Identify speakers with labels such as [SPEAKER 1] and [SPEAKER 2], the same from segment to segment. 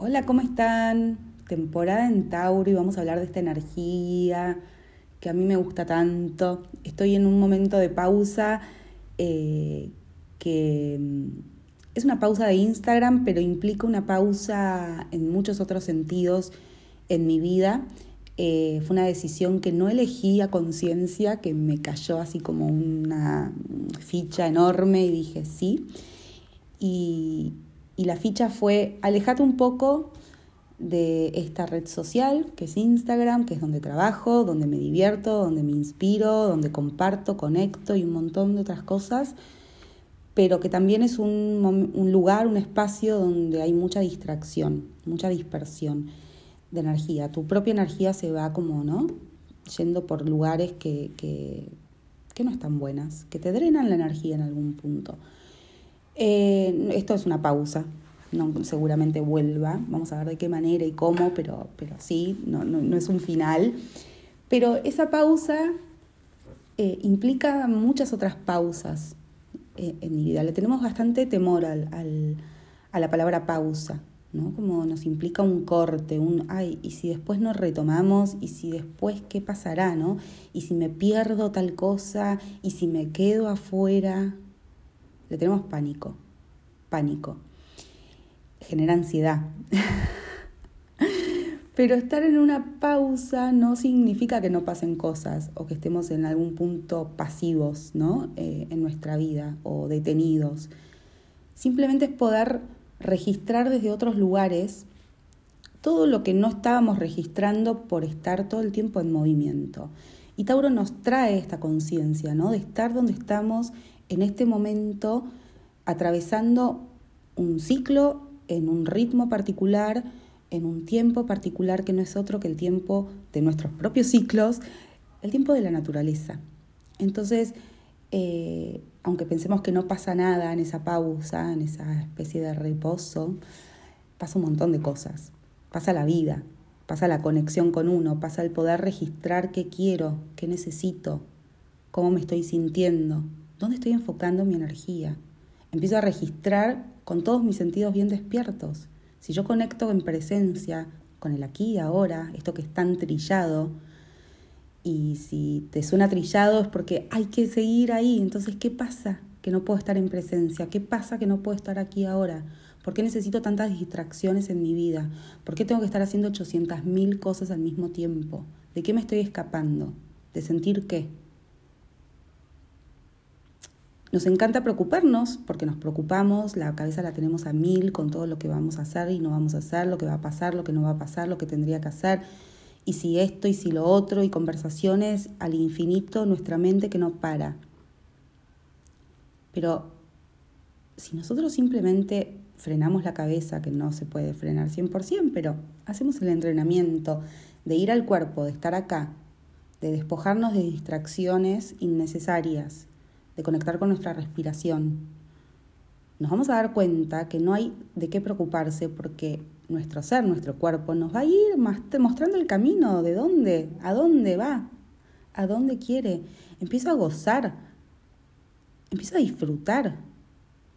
[SPEAKER 1] Hola, ¿cómo están? Temporada en Tauro y vamos a hablar de esta energía que a mí me gusta tanto. Estoy en un momento de pausa eh, que mm, es una pausa de Instagram, pero implica una pausa en muchos otros sentidos en mi vida. Eh, fue una decisión que no elegí a conciencia, que me cayó así como una ficha enorme y dije sí. Y, y la ficha fue, alejate un poco de esta red social, que es Instagram, que es donde trabajo, donde me divierto, donde me inspiro, donde comparto, conecto y un montón de otras cosas, pero que también es un, un lugar, un espacio donde hay mucha distracción, mucha dispersión de energía. Tu propia energía se va como, ¿no? Yendo por lugares que, que, que no están buenas, que te drenan la energía en algún punto. Eh, esto es una pausa, no, seguramente vuelva, vamos a ver de qué manera y cómo, pero, pero sí, no, no, es un final. Pero esa pausa eh, implica muchas otras pausas eh, en mi vida. Le tenemos bastante temor al, al, a la palabra pausa, ¿no? Como nos implica un corte, un, ay, y si después nos retomamos, y si después qué pasará, ¿no? Y si me pierdo tal cosa, y si me quedo afuera, le tenemos pánico, pánico. Genera ansiedad. Pero estar en una pausa no significa que no pasen cosas o que estemos en algún punto pasivos ¿no? Eh, en nuestra vida o detenidos. Simplemente es poder registrar desde otros lugares todo lo que no estábamos registrando por estar todo el tiempo en movimiento. Y Tauro nos trae esta conciencia, ¿no? De estar donde estamos en este momento atravesando un ciclo en un ritmo particular, en un tiempo particular que no es otro que el tiempo de nuestros propios ciclos, el tiempo de la naturaleza. Entonces, eh, aunque pensemos que no pasa nada en esa pausa, en esa especie de reposo, pasa un montón de cosas. Pasa la vida, pasa la conexión con uno, pasa el poder registrar qué quiero, qué necesito, cómo me estoy sintiendo, ¿Dónde estoy enfocando mi energía? Empiezo a registrar con todos mis sentidos bien despiertos. Si yo conecto en presencia, con el aquí y ahora, esto que es tan trillado, y si te suena trillado es porque hay que seguir ahí. Entonces, ¿qué pasa que no puedo estar en presencia? ¿Qué pasa que no puedo estar aquí ahora? ¿Por qué necesito tantas distracciones en mi vida? ¿Por qué tengo que estar haciendo 800.000 cosas al mismo tiempo? ¿De qué me estoy escapando? ¿De sentir qué? Nos encanta preocuparnos porque nos preocupamos, la cabeza la tenemos a mil con todo lo que vamos a hacer y no vamos a hacer, lo que va a pasar, lo que no va a pasar, lo que tendría que hacer, y si esto y si lo otro, y conversaciones al infinito, nuestra mente que no para. Pero si nosotros simplemente frenamos la cabeza, que no se puede frenar 100%, pero hacemos el entrenamiento de ir al cuerpo, de estar acá, de despojarnos de distracciones innecesarias, de conectar con nuestra respiración, nos vamos a dar cuenta que no hay de qué preocuparse porque nuestro ser, nuestro cuerpo, nos va a ir mostrando el camino, de dónde, a dónde va, a dónde quiere. Empiezo a gozar, empiezo a disfrutar,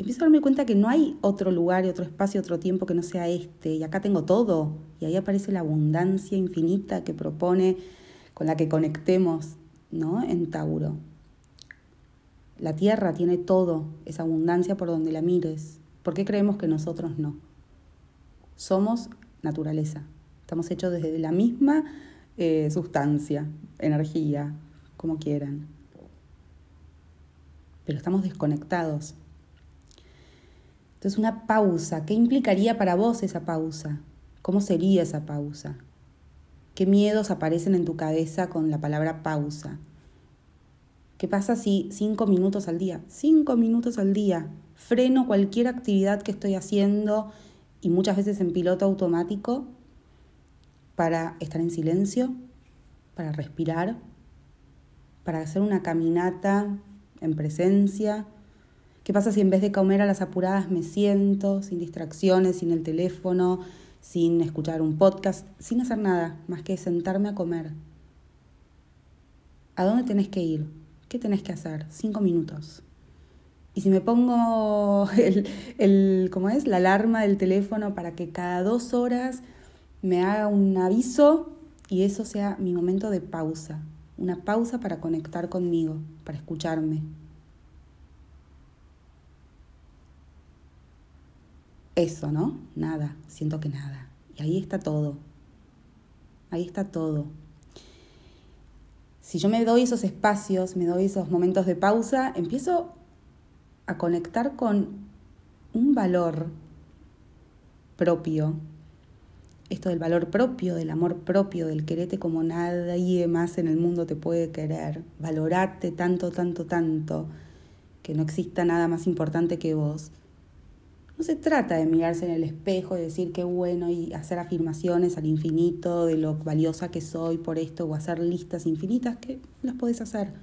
[SPEAKER 1] empiezo a darme cuenta que no hay otro lugar y otro espacio, otro tiempo que no sea este, y acá tengo todo, y ahí aparece la abundancia infinita que propone, con la que conectemos, ¿no? En Tauro. La tierra tiene todo, esa abundancia por donde la mires. ¿Por qué creemos que nosotros no? Somos naturaleza. Estamos hechos desde la misma eh, sustancia, energía, como quieran. Pero estamos desconectados. Entonces una pausa, ¿qué implicaría para vos esa pausa? ¿Cómo sería esa pausa? ¿Qué miedos aparecen en tu cabeza con la palabra pausa? ¿Qué pasa si cinco minutos al día? Cinco minutos al día. Freno cualquier actividad que estoy haciendo y muchas veces en piloto automático para estar en silencio, para respirar, para hacer una caminata en presencia. ¿Qué pasa si en vez de comer a las apuradas me siento sin distracciones, sin el teléfono, sin escuchar un podcast, sin hacer nada más que sentarme a comer? ¿A dónde tenés que ir? ¿Qué tenés que hacer? Cinco minutos. Y si me pongo el, el, ¿cómo es? la alarma del teléfono para que cada dos horas me haga un aviso y eso sea mi momento de pausa, una pausa para conectar conmigo, para escucharme. Eso, ¿no? Nada, siento que nada. Y ahí está todo. Ahí está todo. Si yo me doy esos espacios, me doy esos momentos de pausa, empiezo a conectar con un valor propio. Esto del valor propio, del amor propio, del quererte como nadie más en el mundo te puede querer. Valorarte tanto, tanto, tanto, que no exista nada más importante que vos. No se trata de mirarse en el espejo y decir qué bueno y hacer afirmaciones al infinito de lo valiosa que soy por esto o hacer listas infinitas que las podés hacer.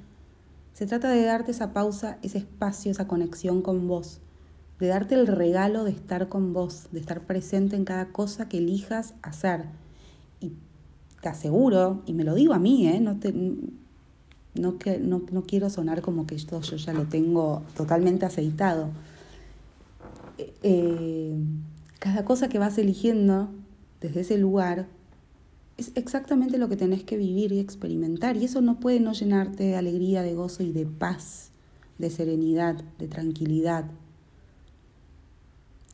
[SPEAKER 1] Se trata de darte esa pausa, ese espacio, esa conexión con vos, de darte el regalo de estar con vos, de estar presente en cada cosa que elijas hacer. Y te aseguro, y me lo digo a mí, ¿eh? no, te, no, no, no quiero sonar como que esto yo ya lo tengo totalmente aceitado eh, cada cosa que vas eligiendo desde ese lugar es exactamente lo que tenés que vivir y experimentar. Y eso no puede no llenarte de alegría, de gozo y de paz, de serenidad, de tranquilidad.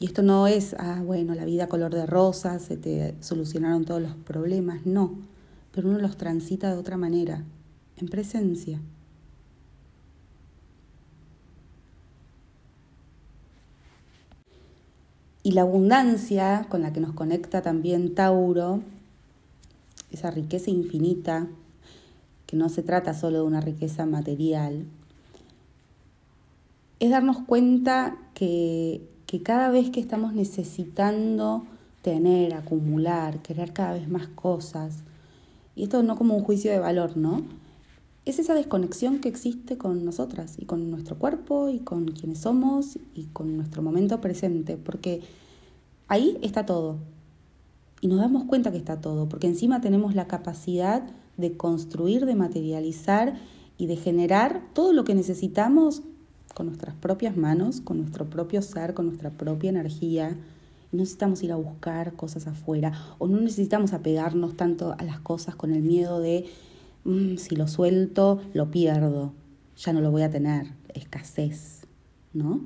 [SPEAKER 1] Y esto no es, ah, bueno, la vida color de rosas, se te solucionaron todos los problemas, no, pero uno los transita de otra manera, en presencia. Y la abundancia con la que nos conecta también Tauro, esa riqueza infinita, que no se trata solo de una riqueza material, es darnos cuenta que, que cada vez que estamos necesitando tener, acumular, querer cada vez más cosas, y esto no como un juicio de valor, ¿no? Es esa desconexión que existe con nosotras y con nuestro cuerpo y con quienes somos y con nuestro momento presente, porque ahí está todo. Y nos damos cuenta que está todo, porque encima tenemos la capacidad de construir, de materializar y de generar todo lo que necesitamos con nuestras propias manos, con nuestro propio ser, con nuestra propia energía. No necesitamos ir a buscar cosas afuera o no necesitamos apegarnos tanto a las cosas con el miedo de Mm, si lo suelto, lo pierdo, ya no lo voy a tener, escasez, ¿no?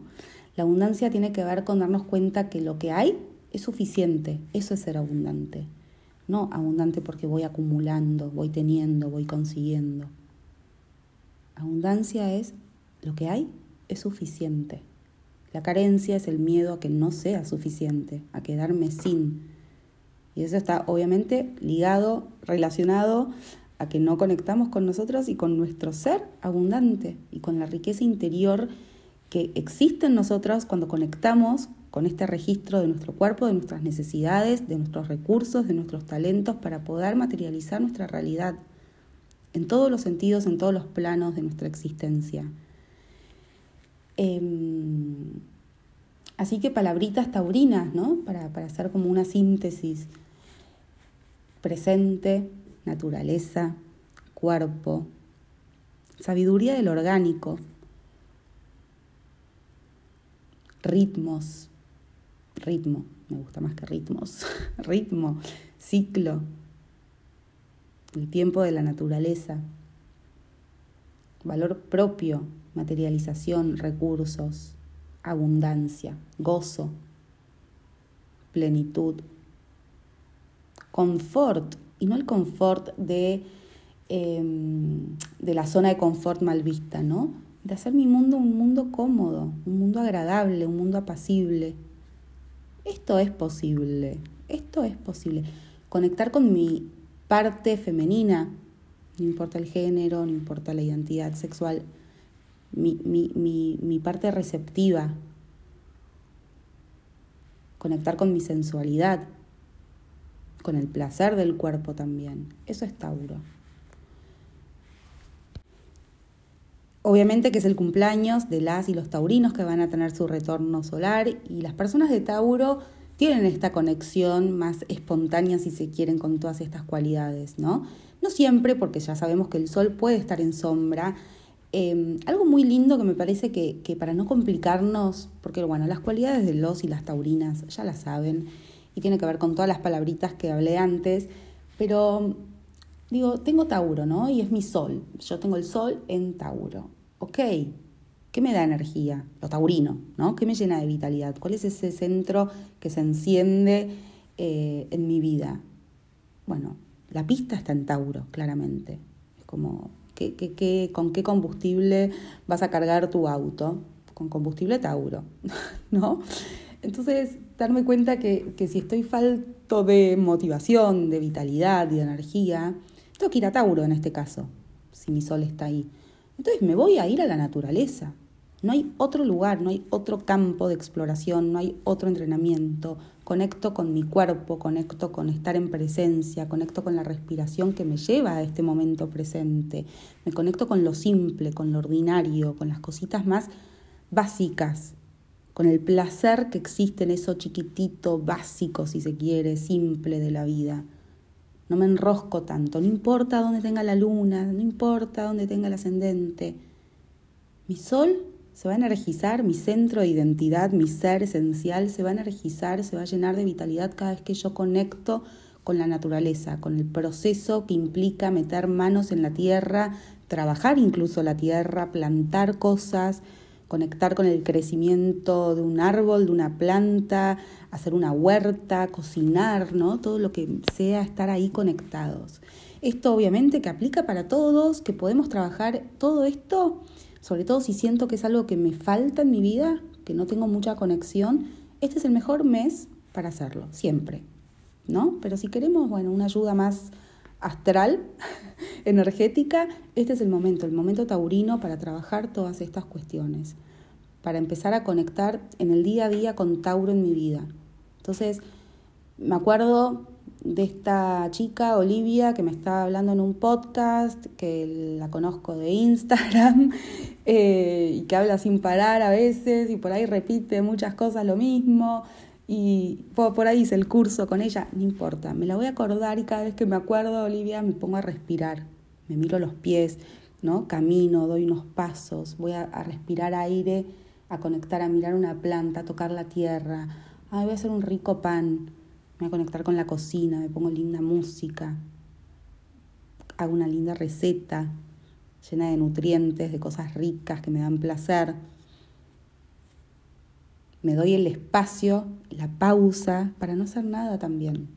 [SPEAKER 1] La abundancia tiene que ver con darnos cuenta que lo que hay es suficiente, eso es ser abundante. No abundante porque voy acumulando, voy teniendo, voy consiguiendo. Abundancia es lo que hay es suficiente. La carencia es el miedo a que no sea suficiente, a quedarme sin. Y eso está obviamente ligado, relacionado a que no conectamos con nosotros y con nuestro ser abundante y con la riqueza interior que existe en nosotros cuando conectamos con este registro de nuestro cuerpo, de nuestras necesidades, de nuestros recursos, de nuestros talentos para poder materializar nuestra realidad en todos los sentidos, en todos los planos de nuestra existencia. Em, así que palabritas taurinas, ¿no? Para, para hacer como una síntesis presente, naturaleza, cuerpo, sabiduría del orgánico, ritmos, ritmo, me gusta más que ritmos, ritmo, ciclo, el tiempo de la naturaleza, valor propio, materialización, recursos, abundancia, gozo, plenitud, confort, y no el confort de, em, de la zona de confort mal vista, ¿no? De hacer mi mundo un mundo cómodo, un mundo agradable, un mundo apacible. Esto es posible, esto es posible. Conectar con mi parte femenina, no importa el género, no importa la identidad sexual, mi, mi, mi, mi parte receptiva, conectar con mi sensualidad, con el placer del cuerpo también. Eso es Tauro. Obviamente que es el cumpleaños de las y los taurinos que van a tener su retorno solar y las personas de Tauro tienen esta conexión más espontánea, si se quieren, con todas estas cualidades, ¿no? No siempre, porque ya sabemos que el sol puede estar en sombra Em, algo muy lindo que me parece que, que, para no complicarnos, porque bueno, las cualidades de los y las taurinas ya las saben, y tiene que ver con todas las palabritas que hablé antes, pero digo, tengo Tauro, ¿no? Y es mi sol. Yo tengo el sol en Tauro. Ok, ¿qué me da energía? Lo taurino, ¿no? ¿Qué me llena de vitalidad? ¿Cuál es ese centro que se enciende eh, en mi vida? Bueno, la pista está en Tauro, claramente. Es como, ¿qué, qué, con qué combustible vas a cargar tu auto? Con combustible Tauro, ¿no? Entonces, darme cuenta que, que si estoy falto de motivación, de vitalidad y de energía, tengo que ir a Tauro en este caso, si mi sol está ahí. Entonces me voy a ir a la naturaleza. No hay otro lugar, no hay otro campo de exploración, no hay otro entrenamiento. Conecto con mi cuerpo, conecto con estar en presencia, conecto con la respiración que me lleva a este momento presente. Me conecto con lo simple, con lo ordinario, con las cositas más básicas, con el placer que existe en eso chiquitito, básico, si se quiere, simple de la vida no me enrosco tanto, no importa dónde tenga la luna, no importa dónde tenga el ascendente. Mi sol se va a energizar, mi centro de identidad, mi ser esencial se va a energizar, se va a llenar de vitalidad cada vez que yo conecto con la naturaleza, con el proceso que implica meter manos en la tierra, trabajar incluso la tierra, plantar cosas, conectar con el crecimiento de un árbol, de una planta, hacer una huerta, cocinar, ¿no? Todo lo que sea estar ahí conectados. Esto obviamente que aplica para todos, que podemos trabajar todo esto, sobre todo si siento que es algo que me falta en mi vida, que no tengo mucha conexión, este es el mejor mes para hacerlo, siempre, ¿no? Pero si queremos, bueno, una ayuda más astral, energética, este es el momento, el momento taurino para trabajar todas estas cuestiones, para empezar a conectar en el día a día con Tauro en mi vida. Entonces, me acuerdo de esta chica, Olivia, que me estaba hablando en un podcast, que la conozco de Instagram, eh, y que habla sin parar a veces, y por ahí repite muchas cosas lo mismo y por ahí hice el curso con ella, no importa, me la voy a acordar y cada vez que me acuerdo, Olivia, me pongo a respirar, me miro los pies, ¿no? Camino, doy unos pasos, voy a, respirar aire, a conectar, a mirar una planta, a tocar la tierra, ah, voy a hacer un rico pan, me voy a conectar con la cocina, me pongo linda música, hago una linda receta llena de nutrientes, de cosas ricas que me dan placer me doy el espacio, la pausa, para no hacer nada también,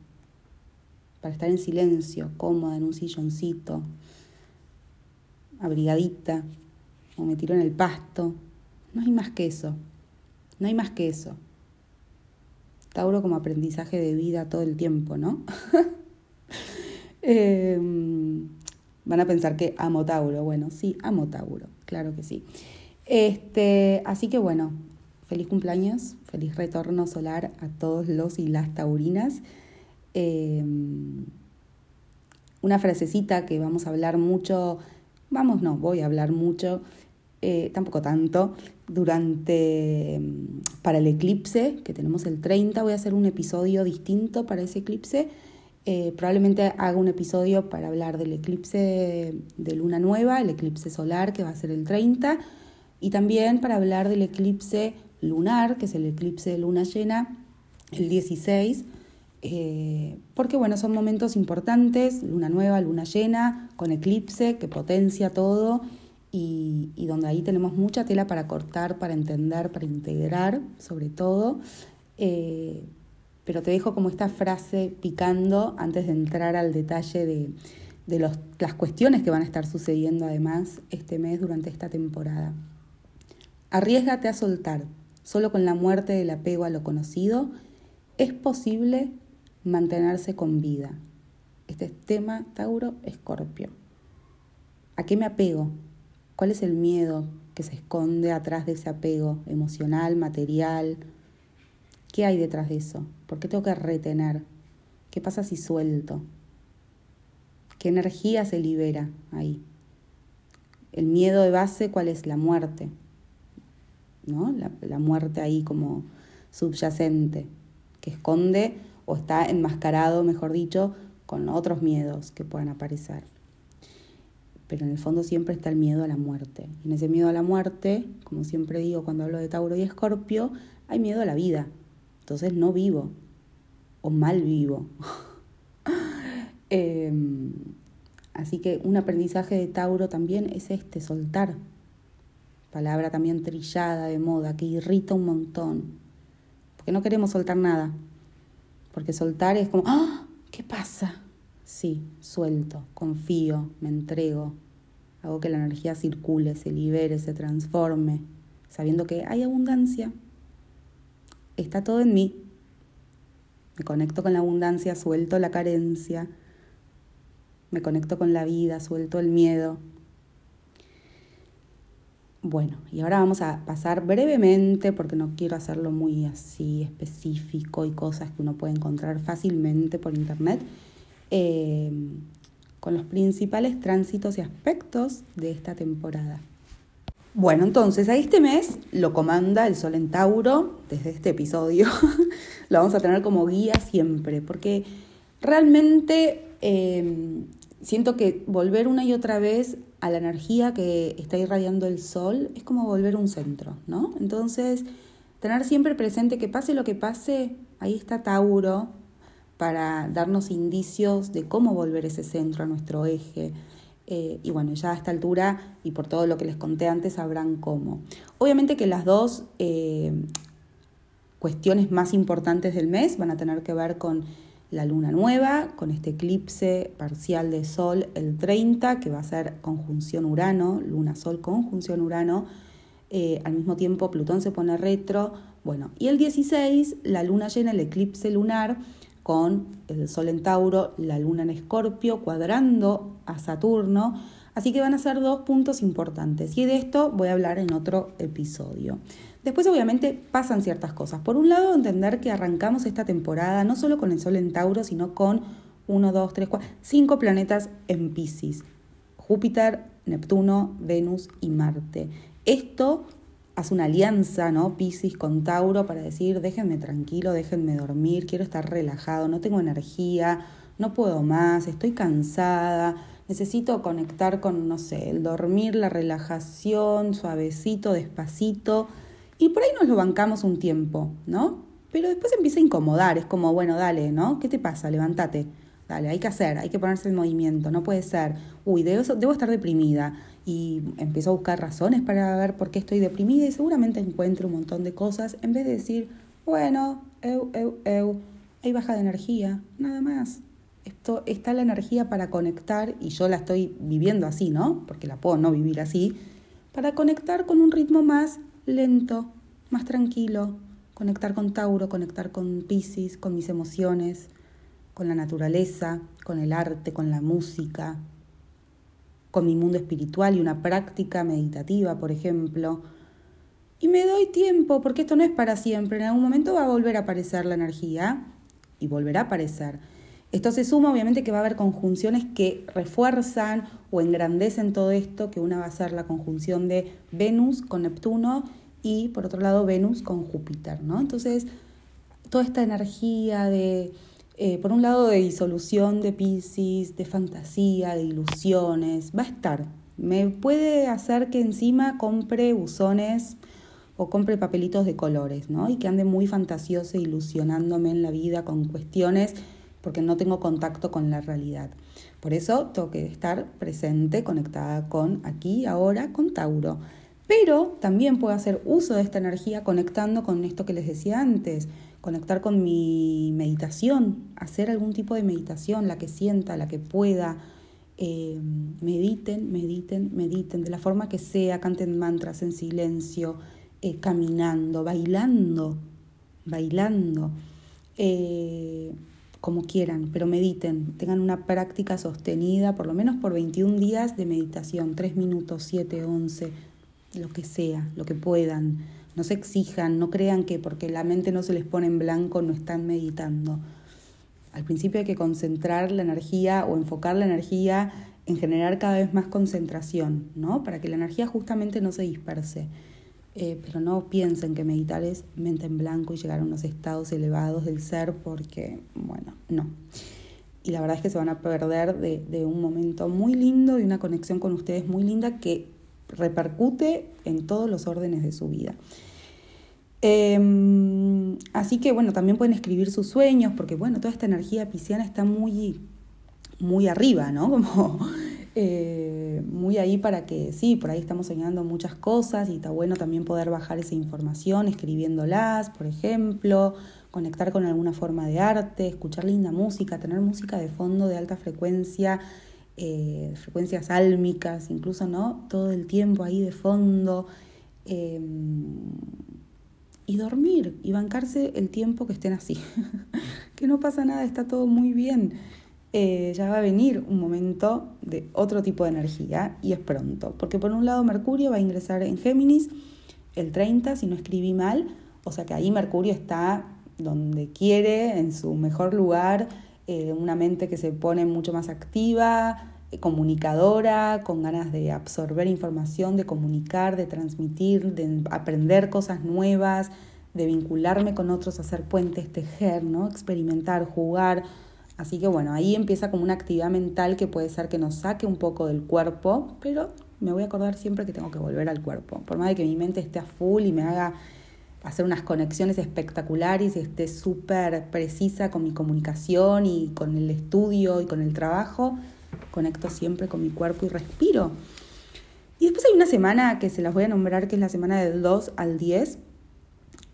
[SPEAKER 1] para estar en silencio, cómoda en un silloncito, abrigadita, o me tiro en el pasto. No hay más que eso, no hay más que eso. Tauro como aprendizaje de vida todo el tiempo, ¿no? Em, van a pensar que amo Tauro. Bueno, sí, amo Tauro, claro que sí. Este, así que bueno, feliz cumpleaños, feliz retorno solar a todos los y las taurinas. Em, una frasecita que vamos a hablar mucho, vamos, no, voy a hablar mucho, eh, tampoco tanto, durante, em, para el eclipse, que tenemos el 30, voy a hacer un episodio distinto para ese eclipse. Eh, probablemente haga un episodio para hablar del eclipse de luna nueva, el eclipse solar que va a ser el 30, y también para hablar del eclipse lunar, que es el eclipse de luna llena, el 16, eh, porque bueno, son momentos importantes, luna nueva, luna llena, con eclipse que potencia todo y, donde ahí tenemos mucha tela para cortar, para entender, para integrar, sobre todo. Eh, pero te dejo como esta frase picando antes de entrar al detalle de, de los, las cuestiones que van a estar sucediendo además este mes durante esta temporada. Arriesgate a soltar. Solo con la muerte del apego a lo conocido es posible mantenerse con vida. Este es tema Tauro Escorpio. ¿A qué me apego? ¿Cuál es el miedo que se esconde atrás de ese apego emocional, material? ¿Qué hay detrás de eso? ¿Por qué tengo que retener? ¿Qué pasa si suelto? ¿Qué energía se libera ahí? El miedo de base, ¿cuál es? La muerte. ¿No? La, muerte ahí como subyacente, que esconde o está enmascarado, mejor dicho, con otros miedos que puedan aparecer. pero en el fondo siempre está el miedo a la muerte. Y en ese miedo a la muerte, como siempre digo cuando hablo de Tauro y Escorpio, hay miedo a la vida. Entonces no vivo, o mal vivo. Em, así que un aprendizaje de Tauro también es este, soltar. Palabra también trillada de moda, que irrita un montón. Porque no queremos soltar nada. Porque soltar es como, ¡ah! ¿Qué pasa? Sí, suelto, confío, me entrego. Hago que la energía circule, se libere, se transforme, sabiendo que hay abundancia. Está todo en mí. Me conecto con la abundancia, suelto la carencia, me conecto con la vida, suelto el miedo. Bueno, y ahora vamos a pasar brevemente, porque no quiero hacerlo muy así específico y cosas que uno puede encontrar fácilmente por internet, eh, con los principales tránsitos y aspectos de esta temporada. Bueno, entonces a este mes lo comanda el Sol en Tauro, desde este episodio, lo vamos a tener como guía siempre, porque realmente eh, siento que volver una y otra vez a la energía que está irradiando el sol es como volver un centro, ¿no? Entonces, tener siempre presente que pase lo que pase, ahí está Tauro para darnos indicios de cómo volver ese centro a nuestro eje. Eh, y bueno, ya a esta altura y por todo lo que les conté antes sabrán cómo. Obviamente que las dos eh, cuestiones más importantes del mes van a tener que ver con la luna nueva, con este eclipse parcial de Sol el 30, que va a ser conjunción Urano, luna-Sol conjunción Urano. Eh, al mismo tiempo Plutón se pone retro. Bueno, y el 16, la luna llena, el eclipse lunar, con el Sol en Tauro, la luna en Escorpio, cuadrando a Saturno. Así que van a ser dos puntos importantes. Y de esto voy a hablar en otro episodio. Después obviamente pasan ciertas cosas. Por un lado, entender que arrancamos esta temporada no solo con el Sol en Tauro, sino con 1, 2, 3, 4, 5 planetas en Pisces. Júpiter, Neptuno, Venus y Marte. Esto hace una alianza, ¿no? Pisces con Tauro para decir, déjenme tranquilo, déjenme dormir, quiero estar relajado, no tengo energía, no puedo más, estoy cansada, necesito conectar con, no sé, el dormir, la relajación, suavecito, despacito y por ahí nos lo bancamos un tiempo, ¿no? Pero después empieza a incomodar, es como, bueno, dale, ¿no? ¿Qué te pasa? Levántate. Dale, hay que hacer, hay que ponerse en movimiento, no puede ser, uy, debo, debo estar deprimida. Y empiezo a buscar razones para ver por qué estoy deprimida y seguramente encuentro un montón de cosas en vez de decir, bueno, eu, eu, eu, hay baja de energía, nada más. Esto está la energía para conectar, y yo la estoy viviendo así, ¿no? Porque la puedo no vivir así, para conectar con un ritmo más lento, más tranquilo, conectar con Tauro, conectar con Pisces, con mis emociones, con la naturaleza, con el arte, con la música, con mi mundo espiritual y una práctica meditativa, por ejemplo. Y me doy tiempo, porque esto no es para siempre, en algún momento va a volver a aparecer la energía y volverá a aparecer. Esto se suma obviamente que va a haber conjunciones que refuerzan o engrandecen todo esto, que una va a ser la conjunción de Venus con Neptuno y por otro lado Venus con Júpiter, ¿no? Entonces, toda esta energía de, eh, por un lado, de disolución de Pisces, de fantasía, de ilusiones, va a estar. Me puede hacer que encima compre buzones o compre papelitos de colores, ¿no? Y que ande muy fantasioso, ilusionándome en la vida con cuestiones porque no tengo contacto con la realidad. Por eso tengo que estar presente, conectada con aquí, ahora, con Tauro. Pero también puedo hacer uso de esta energía conectando con esto que les decía antes, conectar con mi meditación, hacer algún tipo de meditación, la que sienta, la que pueda. Eh, mediten, mediten, mediten, de la forma que sea, canten mantras en silencio, eh, caminando, bailando, bailando. Eh, como quieran, pero mediten, tengan una práctica sostenida, por lo menos por 21 días de meditación, 3 minutos, 7, 11, lo que sea, lo que puedan. No se exijan, no crean que porque la mente no se les pone en blanco no están meditando. Al principio hay que concentrar la energía o enfocar la energía en generar cada vez más concentración, ¿no? Para que la energía justamente no se disperse. Eh, pero no piensen que meditar es mente en blanco y llegar a unos estados elevados del ser, porque, bueno, no. y la verdad es que se van a perder de, un momento muy lindo y una conexión con ustedes muy linda que repercute en todos los órdenes de su vida. Em, así que bueno, también pueden escribir sus sueños, porque bueno, toda esta energía pisciana está muy, muy arriba, ¿no? Como eh, muy ahí para que, sí, por ahí estamos soñando muchas cosas y está bueno también poder bajar esa información escribiéndolas, por ejemplo, conectar con alguna forma de arte, escuchar linda música, tener música de fondo de alta frecuencia, eh, frecuencias álmicas, incluso, ¿no? Todo el tiempo ahí de fondo. Em, y dormir y bancarse el tiempo que estén así. que no pasa nada, está todo muy bien. Eh, ya va a venir un momento de otro tipo de energía y es pronto. Porque por un lado Mercurio va a ingresar en Géminis el 30, si no escribí mal, o sea que ahí Mercurio está donde quiere, en su mejor lugar, eh, una mente que se pone mucho más activa, eh, comunicadora, con ganas de absorber información, de comunicar, de transmitir, de aprender cosas nuevas, de vincularme con otros, hacer puentes, tejer, ¿no? experimentar, jugar. Así que bueno, ahí empieza como una actividad mental que puede ser que nos saque un poco del cuerpo, pero me voy a acordar siempre que tengo que volver al cuerpo. Por más de que mi mente esté a full y me haga hacer unas conexiones espectaculares y esté súper precisa con mi comunicación y con el estudio y con el trabajo, conecto siempre con mi cuerpo y respiro. Y después hay una semana que se las voy a nombrar, que es la semana del 2 al 10,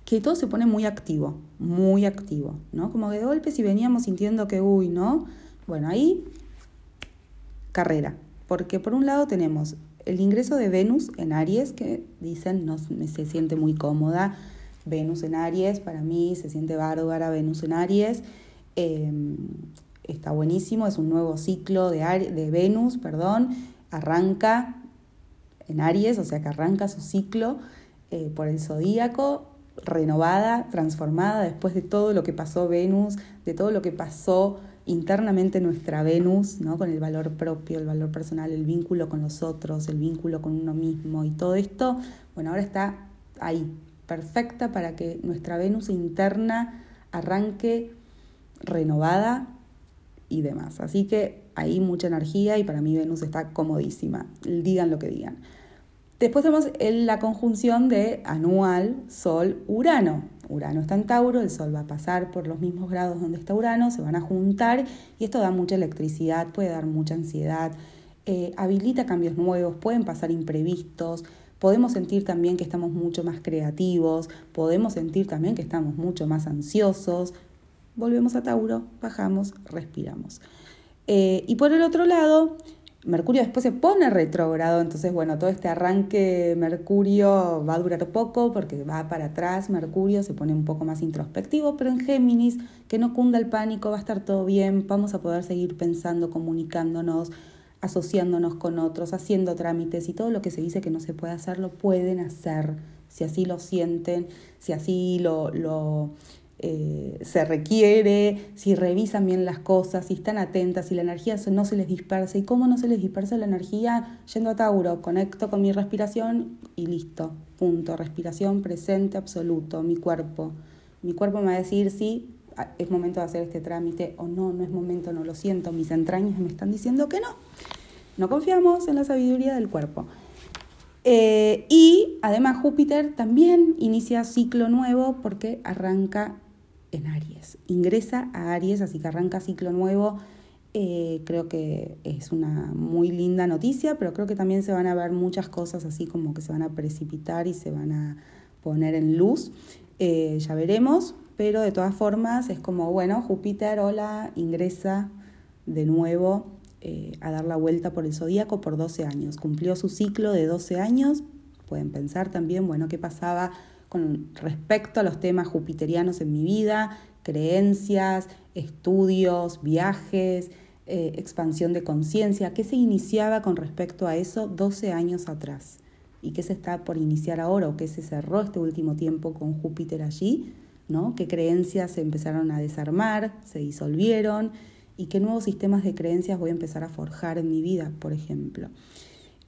[SPEAKER 1] que todo se pone muy activo, muy activo, ¿no? Como de golpe si veníamos sintiendo que, uy, ¿no? Bueno, ahí, carrera. Porque por un lado tenemos el ingreso de Venus en Aries, que dicen no se siente muy cómoda, Venus en Aries, para mí se siente bárbara Venus en Aries. Em, está buenísimo, es un nuevo ciclo de, de Venus, perdón, arranca en Aries, o sea que arranca su ciclo eh, por el zodíaco, renovada, transformada después de todo lo que pasó Venus, de todo lo que pasó internamente nuestra Venus, ¿no? con el valor propio, el valor personal, el vínculo con los otros, el vínculo con uno mismo y todo esto, bueno, ahora está ahí, perfecta para que nuestra Venus interna arranque renovada y demás. Así que hay mucha energía y para mí Venus está comodísima, digan lo que digan. Después tenemos la conjunción de anual Sol-Urano. Urano está en Tauro, el Sol va a pasar por los mismos grados donde está Urano, se van a juntar y esto da mucha electricidad, puede dar mucha ansiedad, eh, habilita cambios nuevos, pueden pasar imprevistos, Podemos sentir también que estamos mucho más creativos, podemos sentir también que estamos mucho más ansiosos. Volvemos a Tauro, bajamos, respiramos. Eh, y por el otro lado, Mercurio después se pone retrógrado, entonces bueno, todo este arranque Mercurio va a durar poco porque va para atrás, Mercurio se pone un poco más introspectivo, pero en Géminis, que no cunda el pánico, va a estar todo bien, vamos a poder seguir pensando, comunicándonos, asociándonos con otros, haciendo trámites y todo lo que se dice que no se puede hacer, lo pueden hacer, si así lo sienten, si así lo, lo eh, se requiere, si revisan bien las cosas, si están atentas, si la energía no se les dispersa. ¿Y cómo no se les dispersa la energía? Yendo a Tauro, conecto con mi respiración y listo, punto. Respiración presente absoluto, mi cuerpo. Mi cuerpo me va a decir sí, es momento de hacer este trámite o no, no es momento, no lo siento, mis entrañas me están diciendo que no. No confiamos en la sabiduría del cuerpo. Eh, y además Júpiter también inicia ciclo nuevo porque arranca en Aries. Ingresa a Aries, así que arranca ciclo nuevo. Eh, creo que es una muy linda noticia, pero creo que también se van a ver muchas cosas así como que se van a precipitar y se van a poner en luz. Eh, ya veremos, pero de todas formas es como, bueno, Júpiter, hola, ingresa de nuevo eh, a dar la vuelta por el zodíaco por 12 años. Cumplió su ciclo de 12 años. Pueden pensar también, bueno, qué pasaba con respecto a los temas jupiterianos en mi vida, creencias, estudios, viajes, eh, expansión de conciencia, qué se iniciaba con respecto a eso 12 años atrás y qué se está por iniciar ahora o qué se cerró este último tiempo con Júpiter allí ¿no? qué creencias se empezaron a desarmar, se disolvieron y qué nuevos sistemas de creencias voy a empezar a forjar en mi vida, por ejemplo.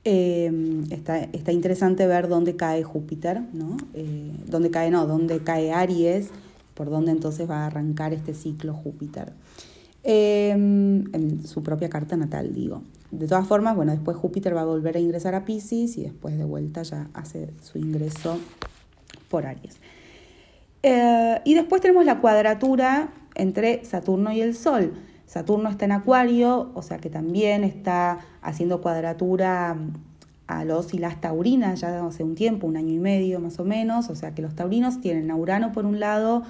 [SPEAKER 1] Em, está, interesante ver dónde cae Júpiter, ¿no? Eh, dónde cae, no, dónde cae Aries, por dónde entonces va a arrancar este ciclo Júpiter. Em, en su propia carta natal, digo. De todas formas, bueno, después Júpiter va a volver a ingresar a Pisces y después de vuelta ya hace su ingreso por Aries. Eh, y después tenemos la cuadratura entre Saturno y el Sol. Saturno está en Acuario, o sea que también está haciendo cuadratura a los y las taurinas ya hace un tiempo, un año y medio más o menos, o sea que los taurinos tienen a Urano por un lado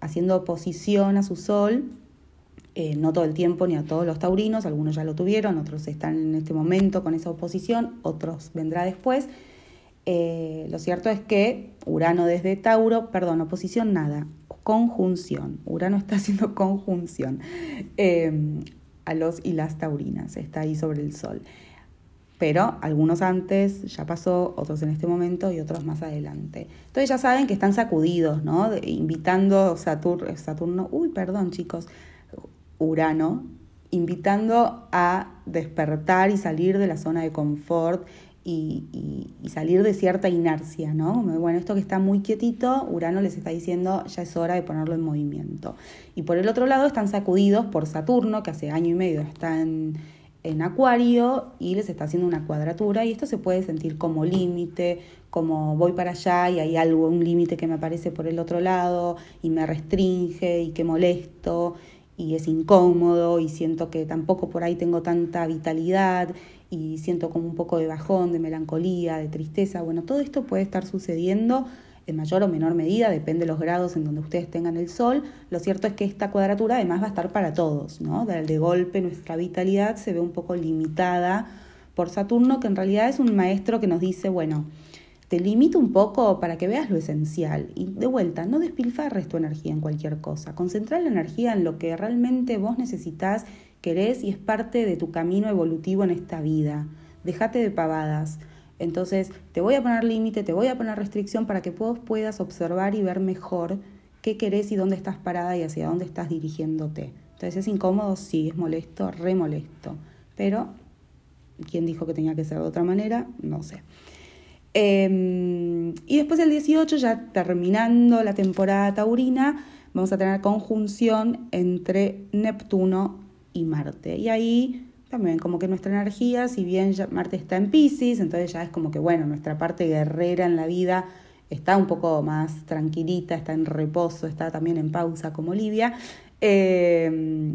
[SPEAKER 1] haciendo oposición a su Sol, eh, no todo el tiempo ni a todos los taurinos, algunos ya lo tuvieron, otros están en este momento con esa oposición, otros vendrá después. Eh, lo cierto es que Urano desde Tauro, perdón, oposición nada, conjunción. Urano está haciendo conjunción eh, a los y las taurinas, está ahí sobre el Sol pero algunos antes ya pasó, otros en este momento y otros más adelante. Entonces ya saben que están sacudidos, ¿no? invitando Saturno, Saturno, uy, perdón chicos, Urano, invitando a despertar y salir de la zona de confort y, salir de cierta inercia, ¿no? Bueno, esto que está muy quietito, Urano les está diciendo ya es hora de ponerlo en movimiento. Y por el otro lado están sacudidos por Saturno, que hace año y medio está en en Acuario y les está haciendo una cuadratura y esto se puede sentir como límite, como voy para allá y hay algo, un límite que me aparece por el otro lado y me restringe y que molesto y es incómodo y siento que tampoco por ahí tengo tanta vitalidad y siento como un poco de bajón, de melancolía, de tristeza. Bueno, todo esto puede estar sucediendo en mayor o menor medida, depende de los grados en donde ustedes tengan el sol. Lo cierto es que esta cuadratura además va a estar para todos, ¿no? De golpe nuestra vitalidad se ve un poco limitada por Saturno, que en realidad es un maestro que nos dice, bueno, te limito un poco para que veas lo esencial. Y de vuelta, no despilfarres tu energía en cualquier cosa. Concentrar la energía en lo que realmente vos necesitas, querés y es parte de tu camino evolutivo en esta vida. Dejate de pavadas. Entonces, te voy a poner límite, te voy a poner restricción para que vos puedas observar y ver mejor qué querés y dónde estás parada y hacia dónde estás dirigiéndote. Entonces, ¿es incómodo? Sí, es molesto, re molesto. Pero, ¿quién dijo que tenía que ser de otra manera? No sé. Em, y después el 18, ya terminando la temporada taurina, vamos a tener conjunción entre Neptuno y Marte. Y ahí también como que nuestra energía, si bien Marte está en Pisces, entonces ya es como que, bueno, nuestra parte guerrera en la vida está un poco más tranquilita, está en reposo, está también en pausa como Livia. Eh,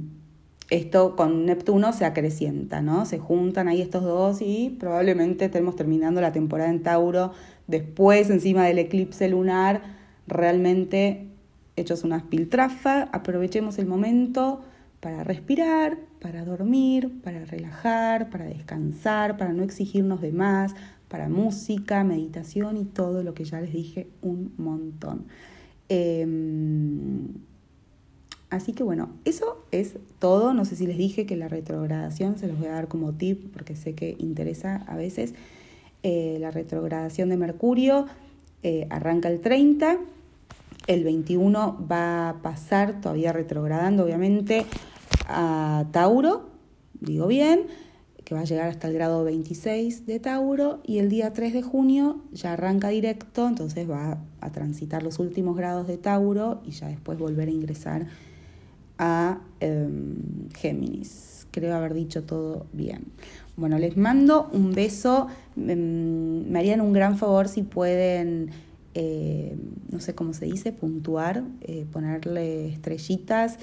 [SPEAKER 1] esto con Neptuno se acrecienta, ¿no? Se juntan ahí estos dos y probablemente estemos terminando la temporada en Tauro después, encima del eclipse lunar, realmente hechos unas piltrafas, aprovechemos el momento para respirar, para dormir, para relajar, para descansar, para no exigirnos de más, para música, meditación y todo lo que ya les dije un montón. Em, así que bueno, eso es todo. No sé si les dije que la retrogradación se los voy a dar como tip porque sé que interesa a veces. Eh, la retrogradación de Mercurio eh, arranca el 30. El 21 va a pasar, todavía retrogradando obviamente, a Tauro, digo bien, que va a llegar hasta el grado 26 de Tauro y el día 3 de junio ya arranca directo, entonces va a transitar los últimos grados de Tauro y ya después volver a ingresar a em, Géminis. Creo haber dicho todo bien. Bueno, les mando un beso. Em, me harían un gran favor si pueden, eh, no sé cómo se dice, puntuar, eh, ponerle estrellitas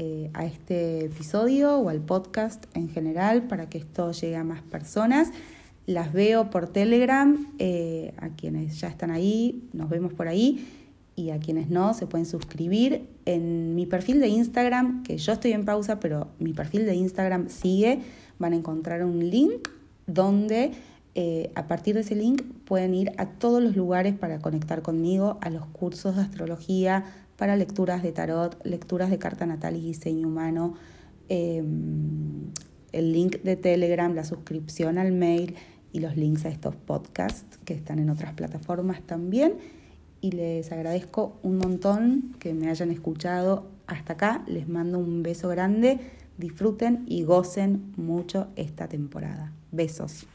[SPEAKER 1] eh, a este episodio o al podcast en general para que esto llegue a más personas. Las veo por Telegram, eh, a quienes ya están ahí, nos vemos por ahí y a quienes no se pueden suscribir en mi perfil de Instagram, que yo estoy en pausa, pero mi perfil de Instagram sigue, van a encontrar un link donde eh, a partir de ese link pueden ir a todos los lugares para conectar conmigo, a los cursos de astrología, para lecturas de tarot, lecturas de carta natal y diseño humano, em, el link de Telegram, la suscripción al mail y los links a estos podcasts que están en otras plataformas también. Y les agradezco un montón que me hayan escuchado hasta acá. Les mando un beso grande. Disfruten y gocen mucho esta temporada. Besos.